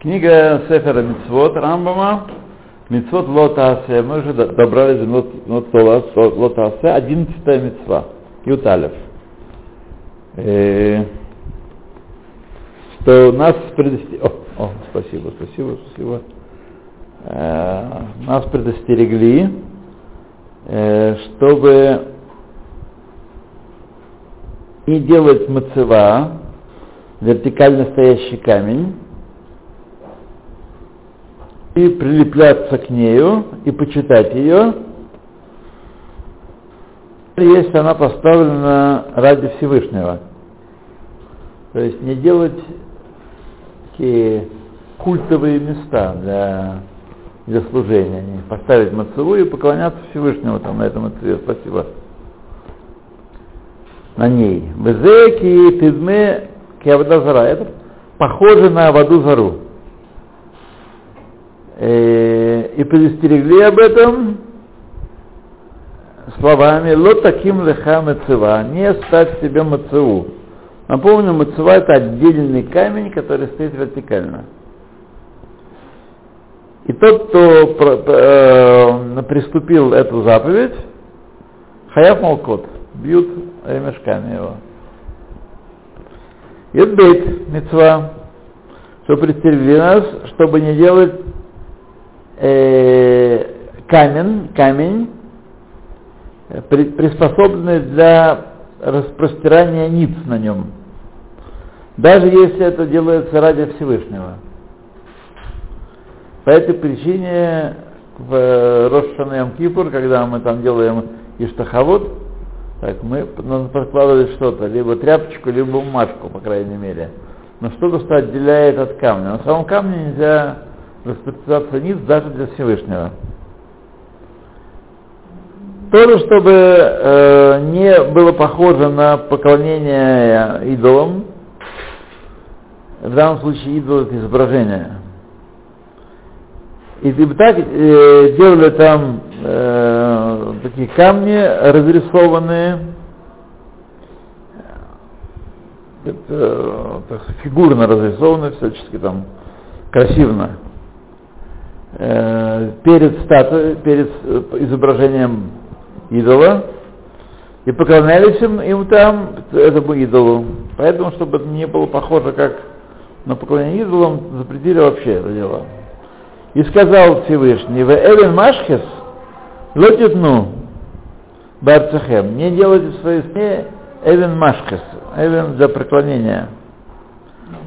Книга Сефера Мицвод Рамбама, Мицвод Лотаасе, мы уже добрались до Лотаасе, 11 мицва, Юталев. Э, что нас предостерегли, о, о, спасибо, спасибо, спасибо, э, нас предостерегли, э, чтобы не делать мацева, вертикально стоящий камень, и прилепляться к нею и почитать ее, если она поставлена ради Всевышнего. То есть не делать такие культовые места для, для служения. Не поставить мацеву и поклоняться Всевышнему там на этом мацеве. Спасибо. На ней. Безеки, тидме, киавдазара. Это похоже на воду зару. Э, и предостерегли об этом словами «Ло таким леха мецева» «Не ставь себе мецеву». Напомню, мецева – это отдельный камень, который стоит вертикально. И тот, кто э, приступил эту заповедь, хаяв молкот, бьют ремешками его. И бейт, мецва, что предостерегли нас, чтобы не делать э, камень, камень, э, приспособленный для распростирания ниц на нем. Даже если это делается ради Всевышнего. По этой причине в Рошашана Кипур, когда мы там делаем Иштахавод, так мы надо что-то, либо тряпочку, либо бумажку, по крайней мере. Но что-то, что отделяет от камня. На самом камне нельзя распространяться низ даже для Всевышнего. Тоже, чтобы э, не было похоже на поклонение идолам, в данном случае идол это изображение. И, так э, делали там э, такие камни разрисованные, это, так, фигурно разрисованные, всячески там красиво э, перед статуей, перед э, изображением идола, и поклонялись им, им там, этому идолу. Поэтому, чтобы это не было похоже как на поклонение идолам, запретили вообще это дело. И сказал Всевышний, в Эвен Машхес, лотитну барцехем, не делайте в своей сне Эвен Машхес, Эвен для преклонения.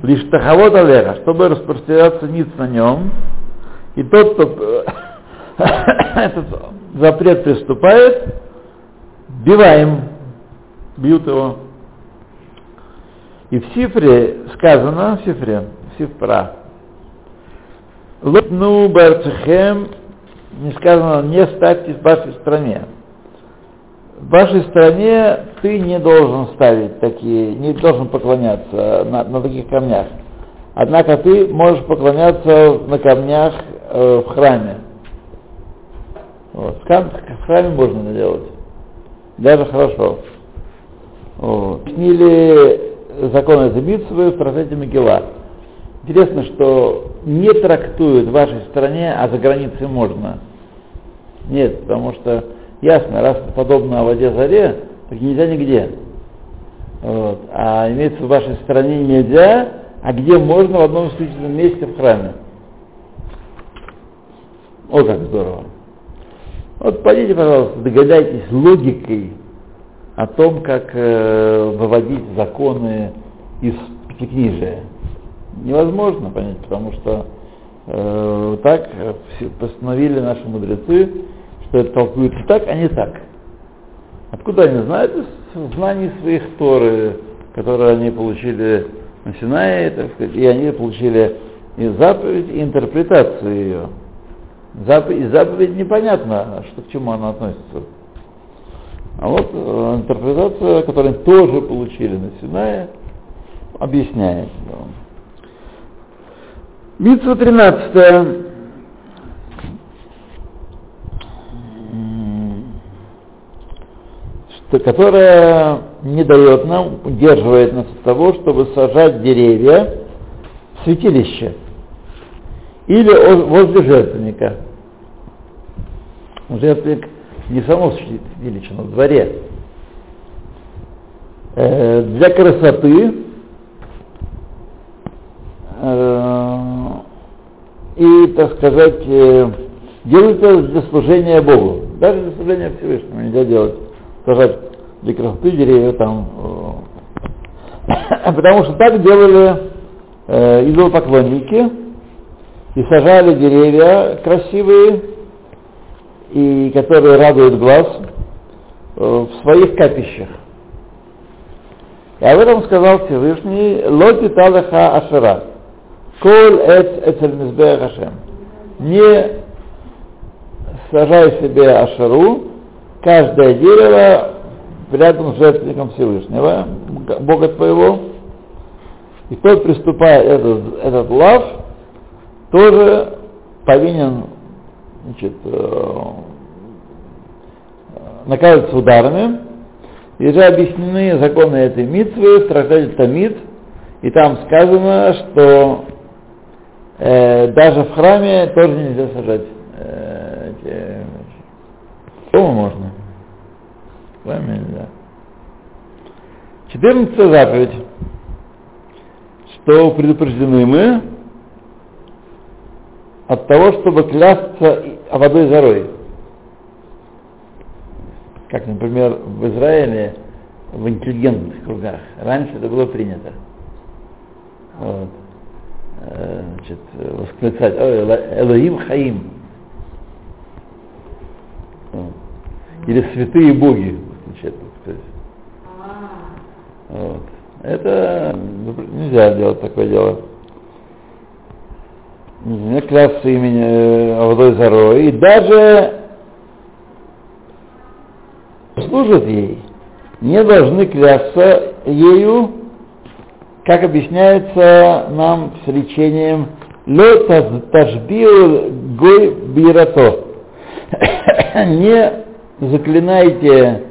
Лишь тахавод алеха, чтобы распространяться ниц на нем, и тот, кто этот запрет приступает, биваем, бьют его. И в Сифре сказано, в Сифре, Сифра, Лутну барцехем, не сказано, не ставьте в вашей стране. В вашей стране ты не должен ставить такие, не должен поклоняться на, на таких камнях. Однако ты можешь поклоняться на камнях э, в храме. Вот. В храме можно делать. Даже хорошо. Вот. Снили законы Зебитсвы в процессе Мегила. Интересно, что не трактуют в вашей стране, а за границей можно. Нет, потому что ясно, раз подобно о воде заре, так нельзя нигде. Вот. А имеется в вашей стране нельзя, а где можно в одном исключительном месте в храме. О, как здорово. Вот пойдите, пожалуйста, догадайтесь логикой о том, как э, выводить законы из пятикнижия. Невозможно понять, потому что э, так постановили наши мудрецы, что это толкуется так, а не так. Откуда они знают? Из знаний своих Торы, которые они получили на Синае, так сказать, и они получили и заповедь, и интерпретацию ее. Заповедь, заповедь непонятно, что к чему она относится. А вот э, интерпретация, которую тоже получили на Синае, объясняет. Да. Митсва 13. Что, которая не дает нам, удерживает нас от того, чтобы сажать деревья в святилище. Или возле жертвенника. Жертвенник не само святилище, но в дворе. Э, для красоты э, и, так сказать, э, делают это для служения Богу. Даже для служения Всевышнему нельзя делать. Сажать для красоты деревья там. Э, потому что так делали идолопоклонники и сажали деревья красивые, и которые радуют глаз, э, в своих капищах. И об этом сказал Всевышний Лоти Талаха Ашера. Коль эц эцель Хашем. Не сажай себе Ашеру, каждое дерево рядом с жертвенником Всевышнего, Бога твоего. И тот, приступая этот, этот лав, тоже повинен значит, э, наказываться ударами. И же объяснены законы этой митвы, страждатель Тамид, и там сказано, что э, даже в храме тоже нельзя сажать. Э, эти, дома можно. В храме нельзя. Четырнадцатая заповедь, что предупреждены мы от того, чтобы клясться водой зарой. Как, например, в Израиле, в интеллигентных кругах. Раньше это было принято. Вот. Э, значит, восклицать Элоим Хаим. Или святые боги. Вот. Это нельзя делать такое дело. Не клясться имени э, Авдой Зарой. И даже служат ей, не должны клясться ею, как объясняется нам с речением «Ло тажбиу гой бирато». Не заклинайте,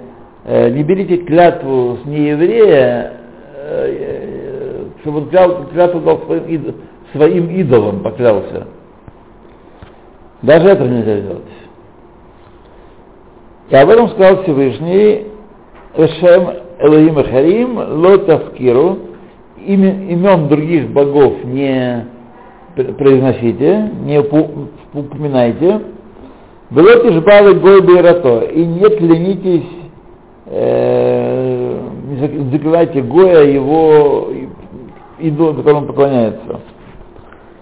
э, не берите клятву с нееврея, э, чтобы он клятву дал своим, своим идолам, поклялся. Даже это нельзя сделать. И об этом сказал Всевышний, Эшем Элоим Харим, Лотавкиру, имен других богов не произносите, не упоминайте, Белоти жбалы гой бейрато, и не клянитесь, э, не закрывайте Гоя его идолу, которому поклоняется.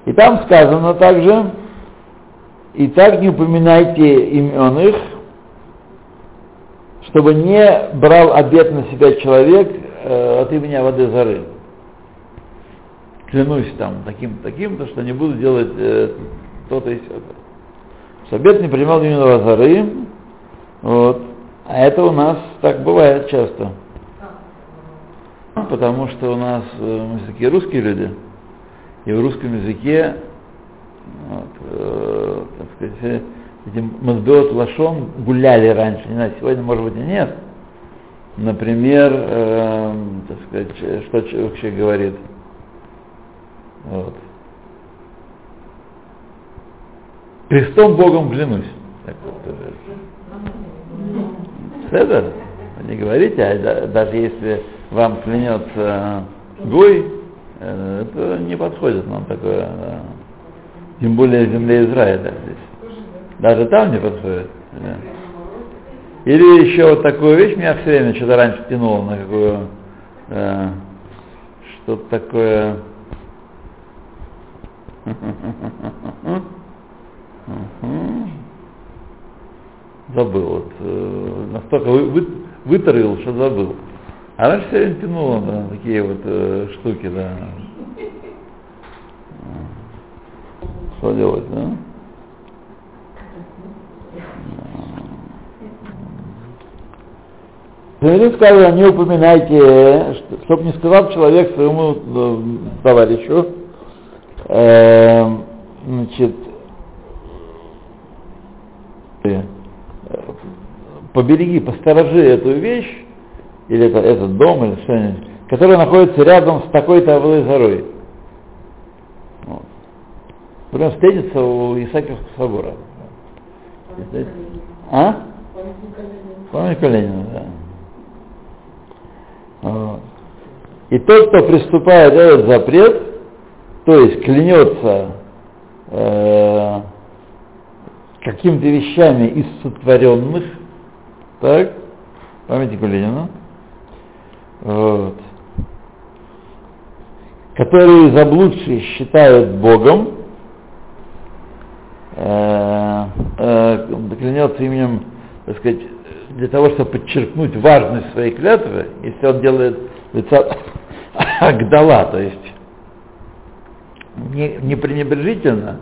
И там сказано также, и так не упоминайте имен их, чтобы не брал обет на себя человек э, от имени воды зары. Клянусь там таким-то, таким-то, что не буду делать э, то-то и все-то. Что обет не принимал именно Вазары, вот. А это у нас так бывает часто. Потому что у нас э, мы такие русские люди, и в русском языке вот, э, так сказать, эти мазбеот лашон гуляли раньше, не знаю, сегодня может быть и нет. Например, э, так сказать, что человек вообще говорит. Вот. Крестом Богом клянусь. Так вот, это не говорите, а даже если вам клянется Гой, э, это не подходит нам такое. Тем более земле Израиля здесь. Даже там не подходит. Да. Или еще вот такую вещь меня все время что-то раньше тянуло на какую э, что-то такое. Забыл, вот э, настолько вы, вы, вытарил, что забыл. А раньше все время тянуло на такие вот э, штуки, да. Что делать, да? Говорит, сказано, не упоминайте, чтобы не сказал человек своему э, товарищу, э, значит, побереги, посторожи эту вещь, или это, этот дом, или что-нибудь, который находится рядом с такой-то горой. Вот. Потом встретится у Исаакиевского собора. А? Памятника Ленина, да. Вот. И тот, кто приступает этот запрет, то есть клянется э, какими-то вещами из сотворенных, так, памятнику Ленина, вот, которые заблудшие считают Богом, э, э, клянется именем, так сказать, для того, чтобы подчеркнуть важность своей клятвы, если он делает лица Агдала, то есть не, не пренебрежительно,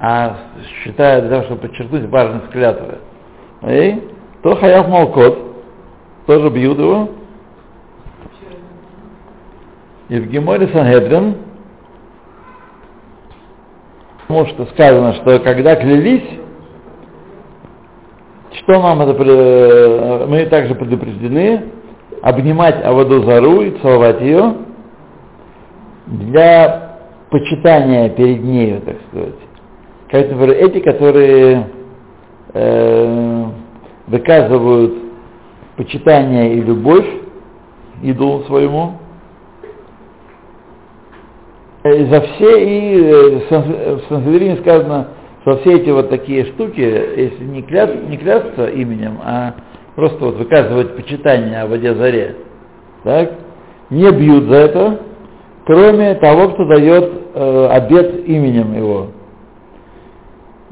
а считая для того, чтобы подчеркнуть важность клятвы, то Хаяв Малкот тоже бьют его. И в Геморе Сангедрин, потому что сказано, что когда клялись, что нам это, мы также предупреждены, обнимать Аводозару и целовать ее для почитания перед нею, так сказать. Как, например, эти, которые э, выказывают почитание и любовь идолу своему, и за все, и э, в Санхедрине сказано, что все эти вот такие штуки, если не, кляст, не клясться именем, а просто вот выказывать почитание о воде заре, так, не бьют за это, кроме того, кто дает э, обед именем его.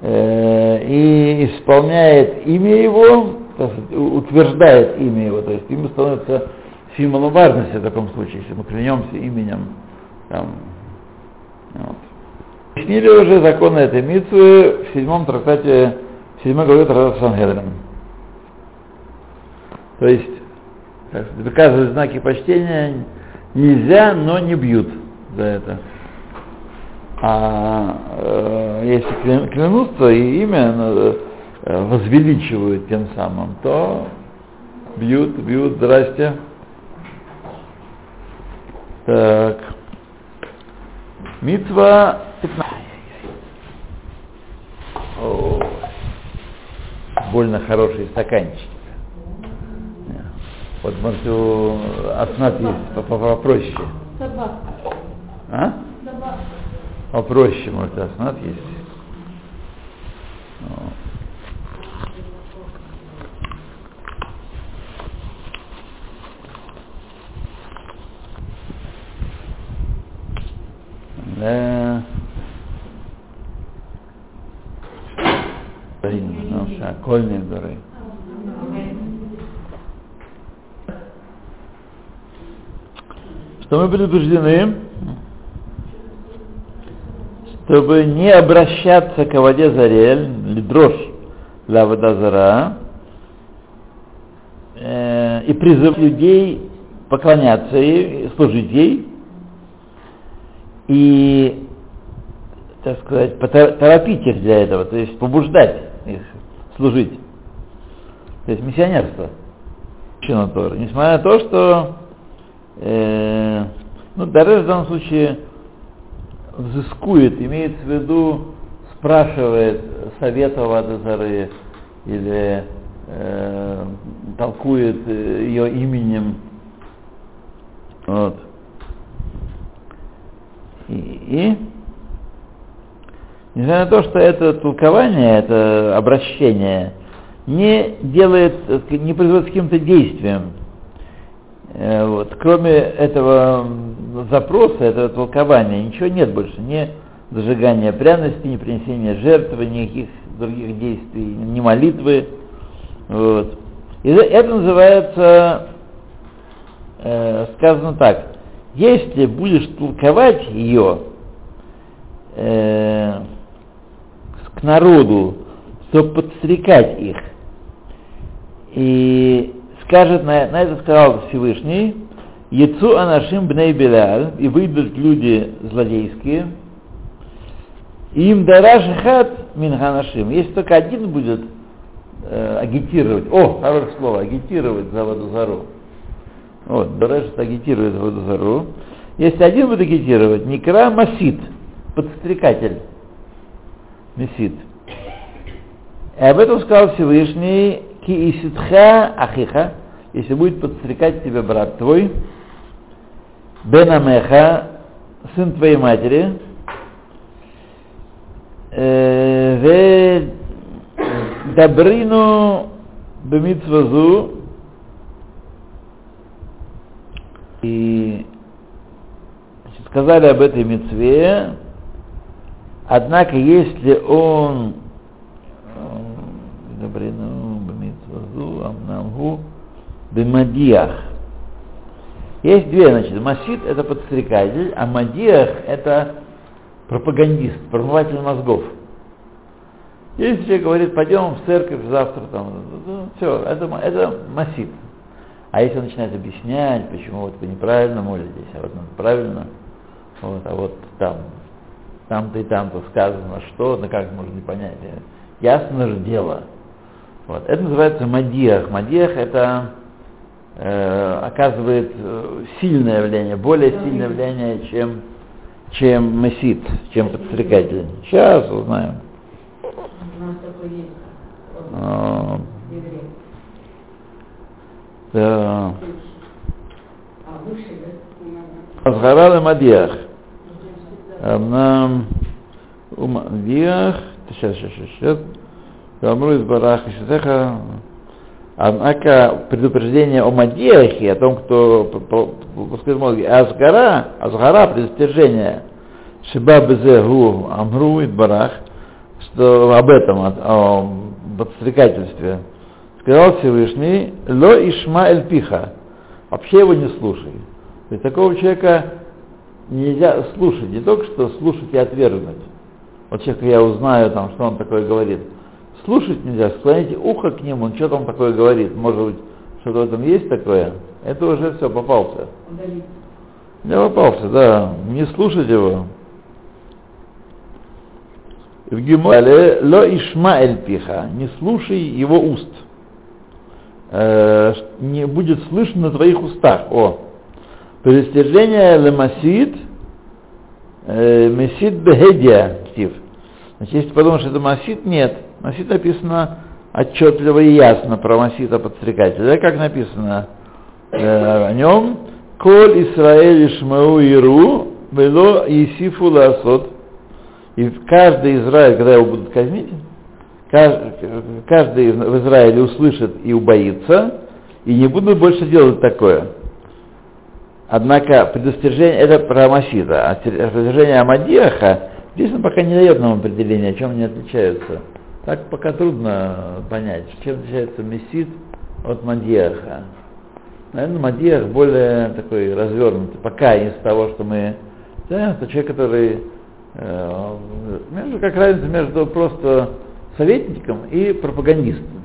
Э, и исполняет имя его, утверждает имя его, то есть имя становится символом важности в таком случае, если мы клянемся именем. Там, вот. Объяснили уже законы этой митвы в седьмом трактате, в седьмой главе трактата Сангедрин. То есть, выказывать знаки почтения нельзя, но не бьют за это. А э, если клянутся и имя э, возвеличивают тем самым, то бьют, бьют, здрасте. Так. Митва 15. О, больно хорошие стаканчики. Вот, может, у Аснат есть попроще. А? Попроще, может, Аснат есть. Да. Ну, шакольные дуры. что мы предупреждены, чтобы не обращаться к воде зарель, или дрожь для вода зара, э, и призыв людей поклоняться ей, служить ей, и, так сказать, торопить их для этого, то есть побуждать их служить. То есть миссионерство. Несмотря на то, что э, ну, Дареш в данном случае взыскует, имеется в виду, спрашивает совета Вадазары или э, толкует э, ее именем. Вот. И, и несмотря на то, что это толкование, это обращение, не делает, не производит каким-то действием, Э, вот. Кроме этого запроса, этого толкования, ничего нет больше. Ни зажигания пряности, ни принесения жертвы, никаких других действий, ни молитвы. Вот. И это называется, э, сказано так, если будешь толковать ее э, к народу, чтобы подстрекать их, и скажет, на, на это сказал Всевышний, Яцу анашим бней беляль, и выйдут люди злодейские, им дараш хат минханашим. Если только один будет э, агитировать, о, хорошее слово, агитировать за Вадузару. Вот, дараш агитирует за Вадузару. Если один будет агитировать, Никра Масид, подстрекатель. Месит. И об этом сказал Всевышний, ки иситха ахиха, если будет подстрекать тебя брат твой, Бенамеха, сын твоей матери, э, Дабрину бемитвазу и сказали об этой мецве, однако если он амнамгу бемадиях есть две, значит, масид это подстрекатель, а мадиах это пропагандист, промыватель мозгов. Если человек говорит, пойдем в церковь завтра, там, ну, все, это, это масид. А если он начинает объяснять, почему вот вы неправильно молитесь, а вот правильно, вот, а вот там, там-то и там-то сказано что, да как можно не понять. Ясно же дело. Вот. Это называется мадиах. Мадиах это э, оказывает э, сильное влияние, более сильное влияние, чем, чем месит, чем подстрекатель. Сейчас узнаем. А, да. Азгарал и Мадиах. Нам Умадиах. Сейчас, сейчас, сейчас, сейчас. Гамру из Бараха Шизеха. Однако предупреждение о Мадиахе, о том, кто пускает мозги, Азгара, Азгара, предостережение, Шиба Безегу Амру и Барах, что об этом, о подстрекательстве, сказал Всевышний, Ло Ишма Эль Пиха, вообще его не слушай. То есть такого человека нельзя слушать, не только что слушать и отвергнуть. Вот человека я узнаю, там, что он такое говорит – слушать нельзя, склоните ухо к нему, он что там такое говорит, может быть, что-то в этом есть такое, это уже все, попался. Я попался, да, не слушать его. В Гимале ло ишма эль пиха, не слушай его уст. Э, не будет слышно на твоих устах. О, предостережение лемасид, э, месид бехедия, Стив. Значит, если подумаешь, что это масид, нет. Масид написано отчетливо и ясно про Масита подстрекателя. Как написано э, о нем? Коль Исраэль Ишмау Иру, Вело Исифу Ласот. И каждый Израиль, когда его будут казнить, каждый в Израиле услышит и убоится, и не будут больше делать такое. Однако предостережение, это про Масида, а предостережение Амадиаха, здесь он пока не дает нам определения, о чем они отличаются. Так пока трудно понять, чем отличается мессит от мадьяха. Наверное, мадьях более такой развернутый, пока из того, что мы... Да, это человек, который... Э, как разница между просто советником и пропагандистом.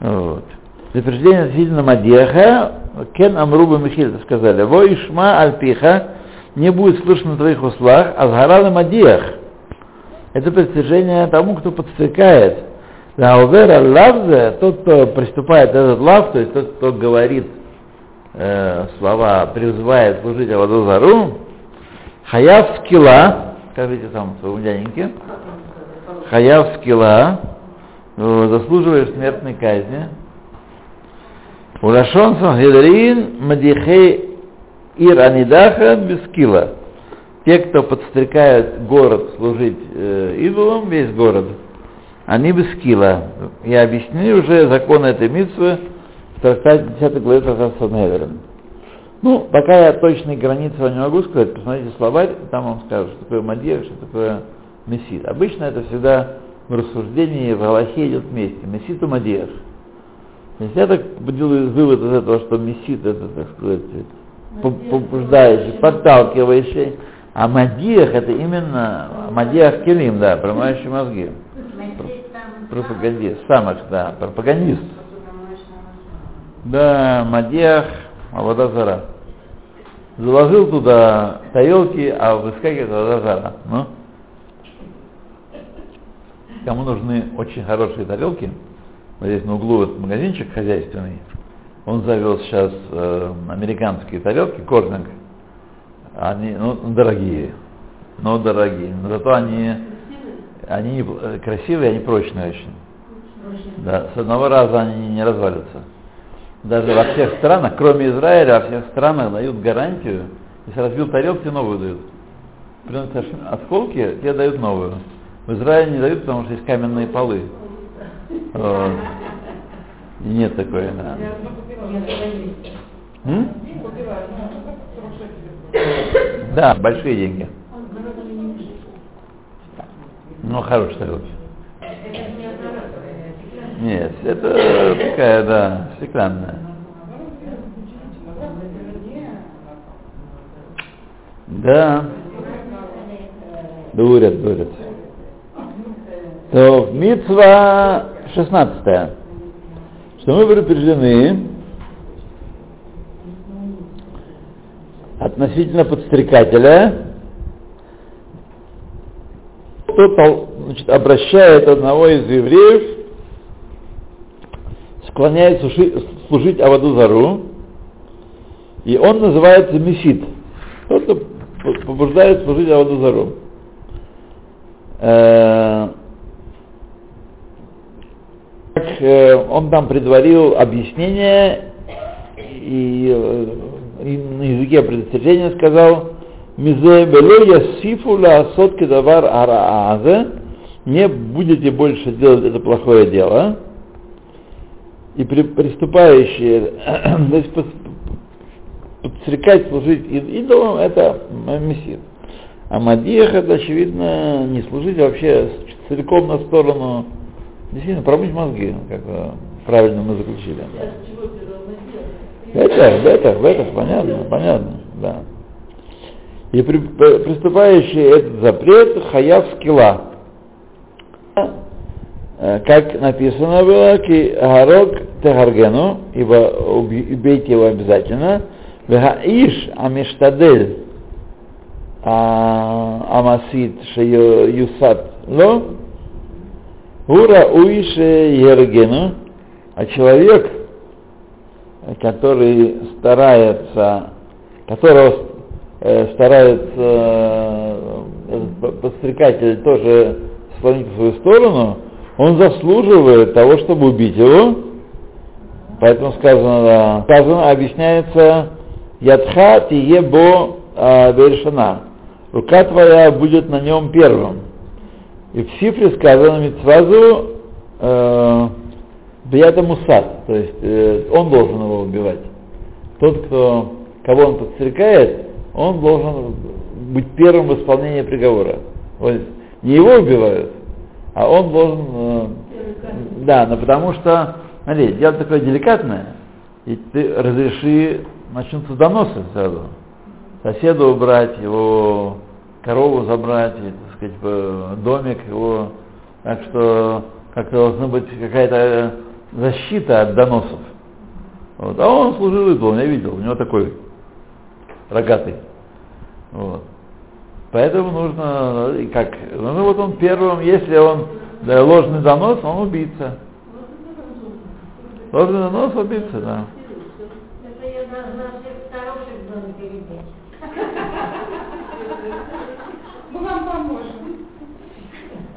Вот. Запрещение относительно Мадьяха, Кен Амруба Михиль сказали, Во Ишма Альпиха, не будет слышно на твоих услах, а сгорал Мадьях это притяжение тому, кто подстрекает. Лаувера лавзе, тот, кто приступает этот лав, то есть тот, кто говорит э, слова, призывает служить Аваду Зару, хаяв скилла, скажите там своему дяденьке, хаяв скилла, э, заслуживает смертной казни. Урашон Сангедрин Мадихей Ир Анидаха Бескила те, кто подстрекают город служить э, идолам, весь город, они без скилла. Я объяснил уже закон этой митвы в трактате 10 главе трактата. Ну, пока я точной границы не могу сказать, посмотрите словарь, там вам скажут, что такое Мадьев, что такое Мессит. Обычно это всегда в рассуждении в Галахе идет вместе. Мессит и Мадьев. Если я так делаю вывод из этого, что Мессит это, так сказать, побуждающий, подталкивающий, а Мадиях это именно Мадиях Келим, да, промывающий мозги. Пропагандист, самых, да, пропагандист. Да, Мадиях, Авода Зара. Заложил туда тарелки, а выскакивает Авода Зара. Ну? Кому нужны очень хорошие тарелки, вот здесь на углу вот магазинчик хозяйственный, он завел сейчас э, американские тарелки, корнинг, они ну, дорогие. но дорогие. Но зато они, они не, э, красивые, они прочные очень. Да, с одного раза они не развалятся. Даже во всех странах, кроме Израиля, во всех странах дают гарантию, если разбил тарелку, тебе новую дают. Приносят осколки, тебе дают новую. В Израиле не дают, потому что есть каменные полы. Вот. И нет такой, да. М? Да, большие деньги. Ну, хорошая тарелка. Нет, это такая, да, стеклянная. Да. Дурят, дурят. То Мицва 16 что мы предупреждены относительно подстрекателя, кто значит, обращает одного из евреев, склоняет служить, Аваду Зару, и он называется Месит. Кто-то побуждает служить Аваду Зару. Э, как э, он там предварил объяснение и, э, и на языке предостережения сказал, Мизе белея сифула сотки давар араазе, не будете больше делать это плохое дело, и при, приступающие, то есть подстрекать служить идолам, это мессир. А Мадиях это, очевидно, не служить а вообще целиком на сторону, действительно, промыть мозги, как правильно мы заключили. Это, это, это, понятно, понятно, да. И при, приступающий этот запрет хаяв скилла. Э, как написано было, ки гарок тегаргену, ибо убейте его обязательно, вегаиш амиштадель амасит юсат ло, ура уиш ергену, а человек, который старается, которого э, старается э, подстрекатель тоже склонить в свою сторону, он заслуживает того, чтобы убить его. Поэтому сказано, сказано, объясняется, Ядха тиебо а, вершина. Рука твоя будет на нем первым. И в Сифре сказано Мицвазу э, Бията Мусад, то есть э, он должен его убивать. Тот, кто, кого он подстрекает, он должен быть первым в исполнении приговора. Вот, не его убивают, а он должен... Э, да, но потому что, смотри, дело такое деликатное, и ты разреши, начнутся доносы сразу. Соседа убрать, его корову забрать, и, так сказать, домик его. Так что как-то должна быть какая-то защита от доносов. Вот. А он служил идолом, я видел, у него такой рогатый. Вот. Поэтому нужно, как, ну вот он первым, если он да, ложный донос, он убийца. Ложный донос убийца, да.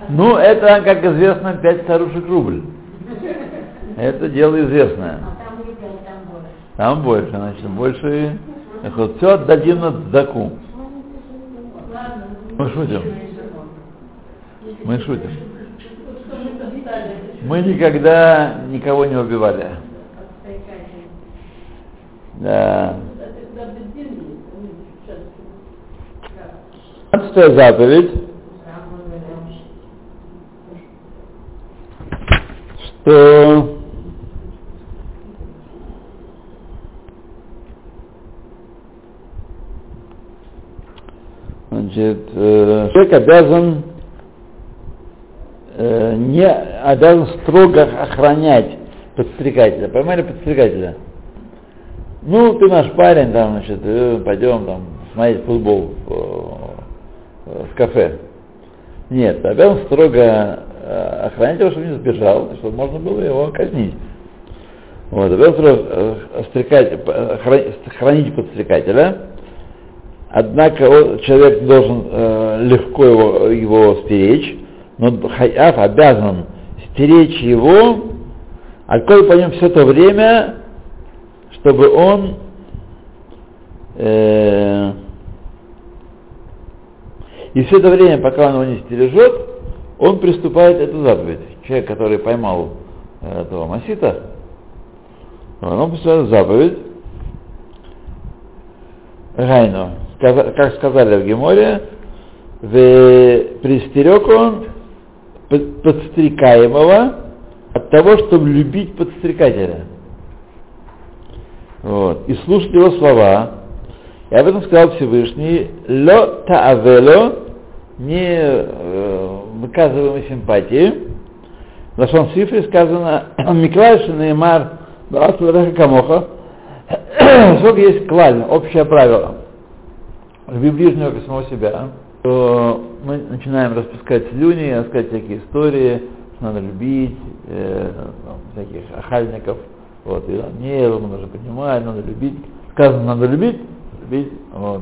Ну, это, как известно, пять старушек рубль. Это дело известное. Там больше, значит, больше. Вот все отдадим на заку. Мы шутим. Мы шутим. Мы никогда никого не убивали. Да. Пятнадцатая заповедь, что Значит, э, человек обязан э, не обязан строго охранять подстрекателя. Поймали подстрекателя? Ну, ты наш парень, там, значит, э, пойдем там смотреть футбол э, в кафе. Нет, обязан строго э, охранять его, чтобы не сбежал, чтобы можно было его казнить. Вот, обязан строго хранить подстрекателя, однако он, человек должен э, легко его, его стеречь, но хаяв обязан стеречь его, а коль по нем все то время, чтобы он э, и все это время, пока он его не стережет, он приступает эту заповедь. Человек, который поймал э, этого масита, он приступает заповедь, Гайну, как сказали в Геморе, пристерег он подстрекаемого от того, чтобы любить подстрекателя. Вот. И слушать его слова. И об этом сказал Всевышний, ло таавело, не э, выказываемой симпатии. В нашем цифре сказано, Миклайши Неймар, Камоха, сколько есть клаль, общее правило, люби ближнего как самого себя, то мы начинаем распускать слюни, рассказать всякие истории, что надо любить, э, всяких охальников, вот, и не, нужно понимать, надо любить. Сказано, надо любить, любить, вот.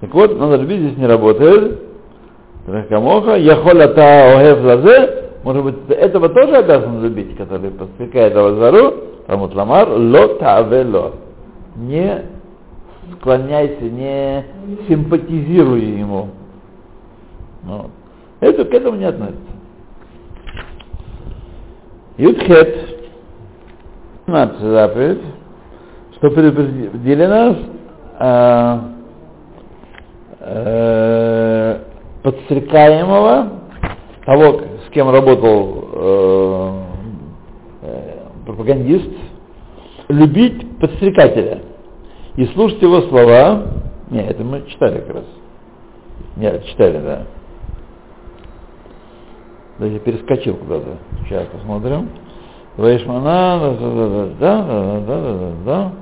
Так вот, надо любить здесь не работает. Рахамоха, яхоля та огев лазе, может быть, этого тоже обязан любить, который подстрекает Авазару, Рамут Ламар, ло тавело. Не склоняйся, не симпатизируй ему. Вот. Это к этому не относится. Юдхет, 15 заповедь, что предупредили а, а, подстрекаемого, того, с кем работал э, э, пропагандист, любить подстрекателя и слушать его слова. Не, это мы читали как раз. Нет, читали, да. Да, я перескочил куда-то. Сейчас посмотрим. Вайшмана, да, да, да, да, да, да, да, да.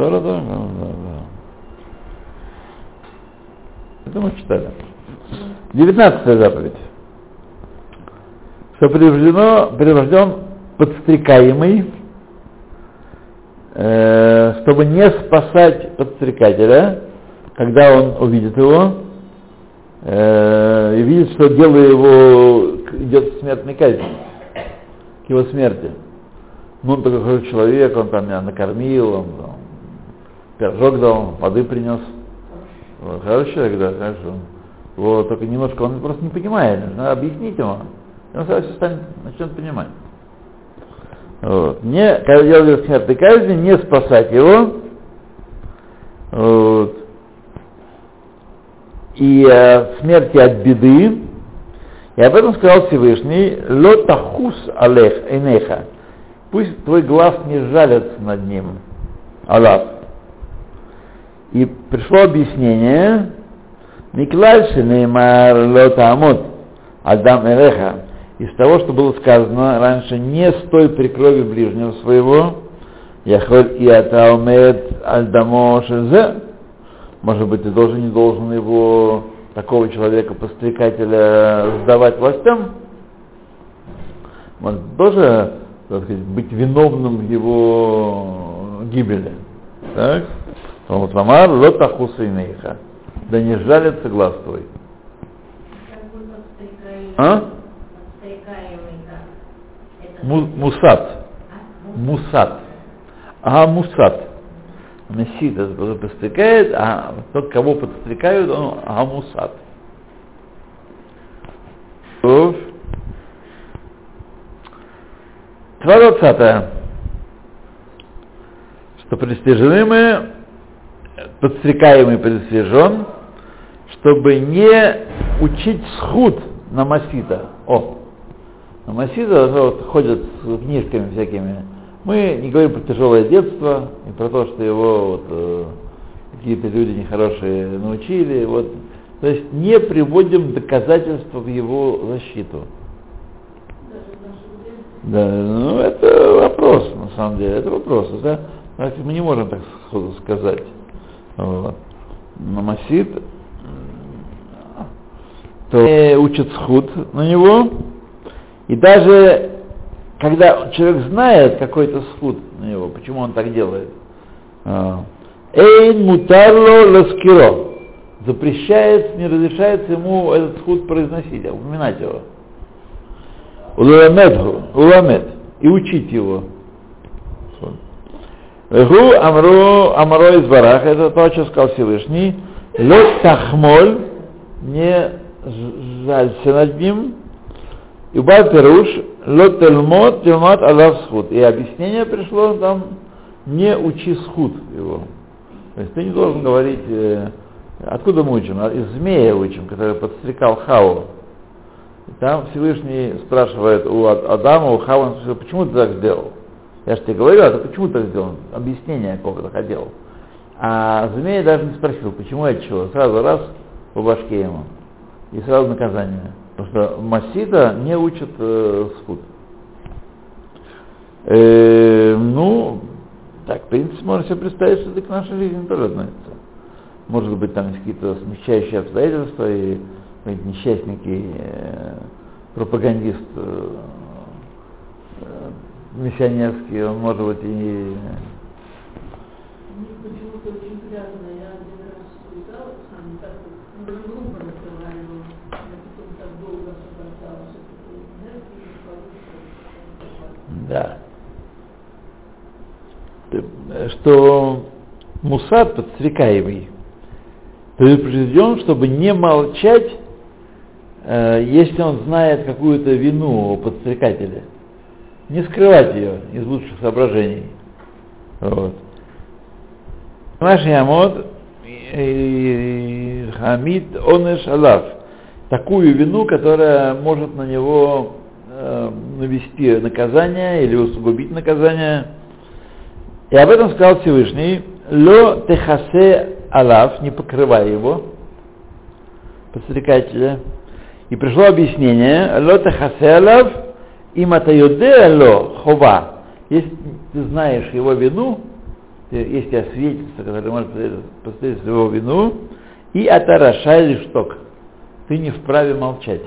Да, да, да, да. Это мы читали. Девятнадцатая заповедь. Что предупреждено, предупрежден подстрекаемый, э, чтобы не спасать подстрекателя, когда он увидит его, э, и видит, что дело его идет смертной казни, к его смерти. Ну, он такой человек, он там меня накормил, он там, пирожок дал, воды принес. Вот, хороший человек, да, хорошо. Вот, только немножко он просто не понимает, надо объяснить ему. И он сразу станет, начнет понимать. Вот. Не, когда делали смертной казни, не спасать его. Вот. И э, смерти от беды. И об этом сказал Всевышний, лотахус алех энеха. Пусть твой глаз не жалится над ним. Аллах. И пришло объяснение, Миклаль Неймар Лотамут Адам Эреха. Из того, что было сказано раньше, не стой при крови ближнего своего, Яхоль и Атаумет Альдамо Шезе. Может быть, ты должен, не должен его, такого человека, подстрекателя, сдавать властям? Может, тоже, так сказать, быть виновным в его гибели. Так? Вот Ламар, лотахуса инейха. Да не жалится глаз твой. А? Мусат. Мусат. А мусат. Мессит подстрекает, а тот, кого подстрекают, он амусат. Два двадцатая. Что пристижены мы, подстрекаемый предостережен, чтобы не учить схуд на масита. О, на масита вот, ходят с книжками всякими. Мы не говорим про тяжелое детство и про то, что его вот, э, какие-то люди нехорошие научили. Вот. То есть не приводим доказательства в его защиту. Да, ну это вопрос, на самом деле, это вопрос. Да? Мы не можем так сказать. Вот. Намасит, то учат схуд на него, и даже когда человек знает какой-то схуд на него, почему он так делает, а, Эйн мутарло ласкиро. Запрещается, не разрешается ему этот схуд произносить, а упоминать его. Уламед. И учить его. Гу амру амро из барах, это то, что сказал Всевышний. Лот тахмоль, не жалься над ним. И Пируш, лот тельмот, тельмот алав схуд. И объяснение пришло там, не учи схуд его. То есть ты не должен говорить, э, откуда мы учим? Из змея учим, который подстрекал Хау. И там Всевышний спрашивает у Адама, у спрашивает, почему ты так сделал? Я же тебе говорю, а почему так сделал? Объяснение какого-то хотел. А змея даже не спросил, почему от чего. Сразу раз по башке ему. И сразу наказание. Потому что Масида не учат э, скут. Э, ну, так, в принципе, можно себе представить, что это к нашей жизни тоже относится. Может быть, там есть какие-то смягчающие обстоятельства, и какие-то несчастники, э, пропагандист э, миссионерский, он может быть и... Да. Что мусад подстрекаемый предупрежден, чтобы не молчать, э, если он знает какую-то вину у подстрекателя не скрывать ее из лучших соображений. Вот. Наш Ямод Хамид Онеш Алав. Такую вину, которая может на него э, навести наказание или усугубить наказание. И об этом сказал Всевышний. Ло техасе алав, не покрывай его, подстрекателя. И пришло объяснение, ло техасе алав, им ло хова, если ты знаешь его вину, есть у тебя свидетельство, которое может посвидетельствовать его вину, и атараша или шток. Ты не вправе молчать.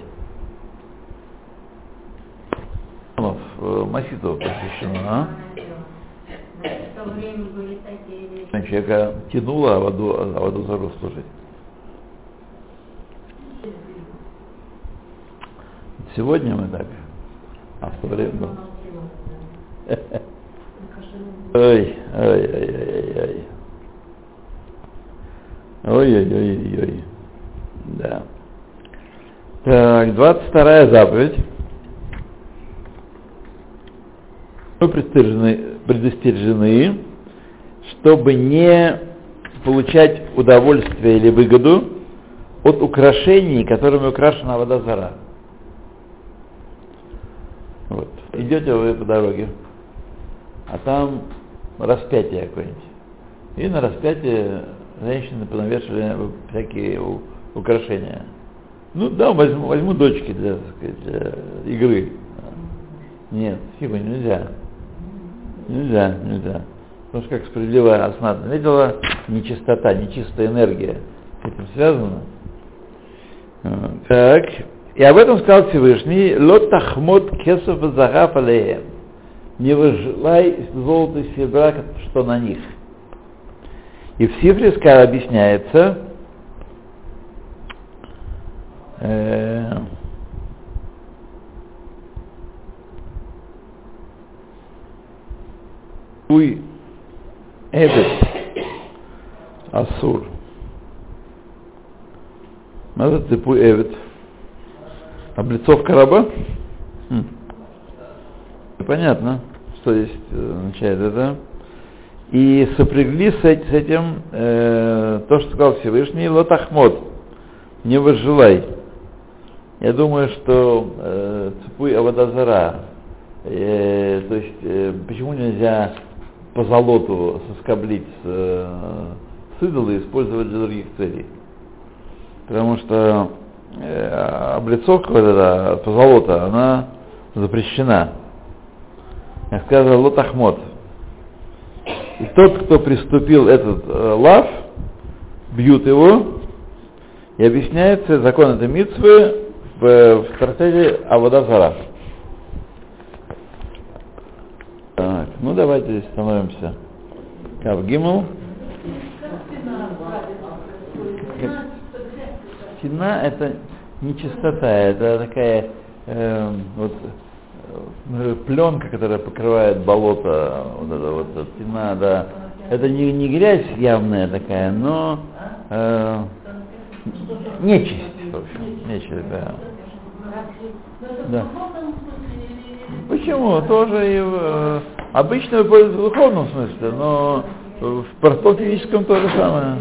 Маситу посвящено, а? Человека тянуло, а воду, а воду за служить. Сегодня мы так а в то время был. Ой, ой, ой, ой, ой. Ой, ой, ой, ой. Да. Так, 22 заповедь. Мы предостережены, предостережены, чтобы не получать удовольствие или выгоду от украшений, которыми украшена вода зара. Вот. Идете вы по дороге, а там распятие какое-нибудь. И на распятие женщины понавешали всякие украшения. Ну да, возьму, возьму дочки для, так сказать, для игры. Нет, фигу нельзя. Нельзя, нельзя. Потому что, как справедливая Аснат видела, нечистота, нечистая энергия с этим связана. Так, и об этом сказал Всевышний, лот тахмот кесов загаф алеем. Не выжелай золото и серебра, что на них. И в Сифре сказал, объясняется, э, Уй Эбет Асур. Цепуй Эбет. Облицовка раба? Хм. Понятно, что здесь э, означает это. И сопрягли с этим э, то, что сказал Всевышний, лотахмод, не возжелай. Я думаю, что э, цепуй аводазара, э, то есть э, почему нельзя по золоту соскоблить э, с идола и использовать для других целей? Потому что облицовка вот эта позолота, она запрещена. Я сказал, лотахмот. И тот, кто приступил этот э, лав, бьют его, и объясняется закон этой митцвы в, в трактате Авода. Так, ну давайте здесь становимся. Кавгимл. как... Тина это не чистота, это такая э, вот э, пленка, которая покрывает болото, вот это вот тина, да. Это не, не грязь явная такая, но э, нечисть, в общем, нечисть, да. Да. Почему? Тоже и в, э, обычно в духовном смысле, но в физическом то же самое.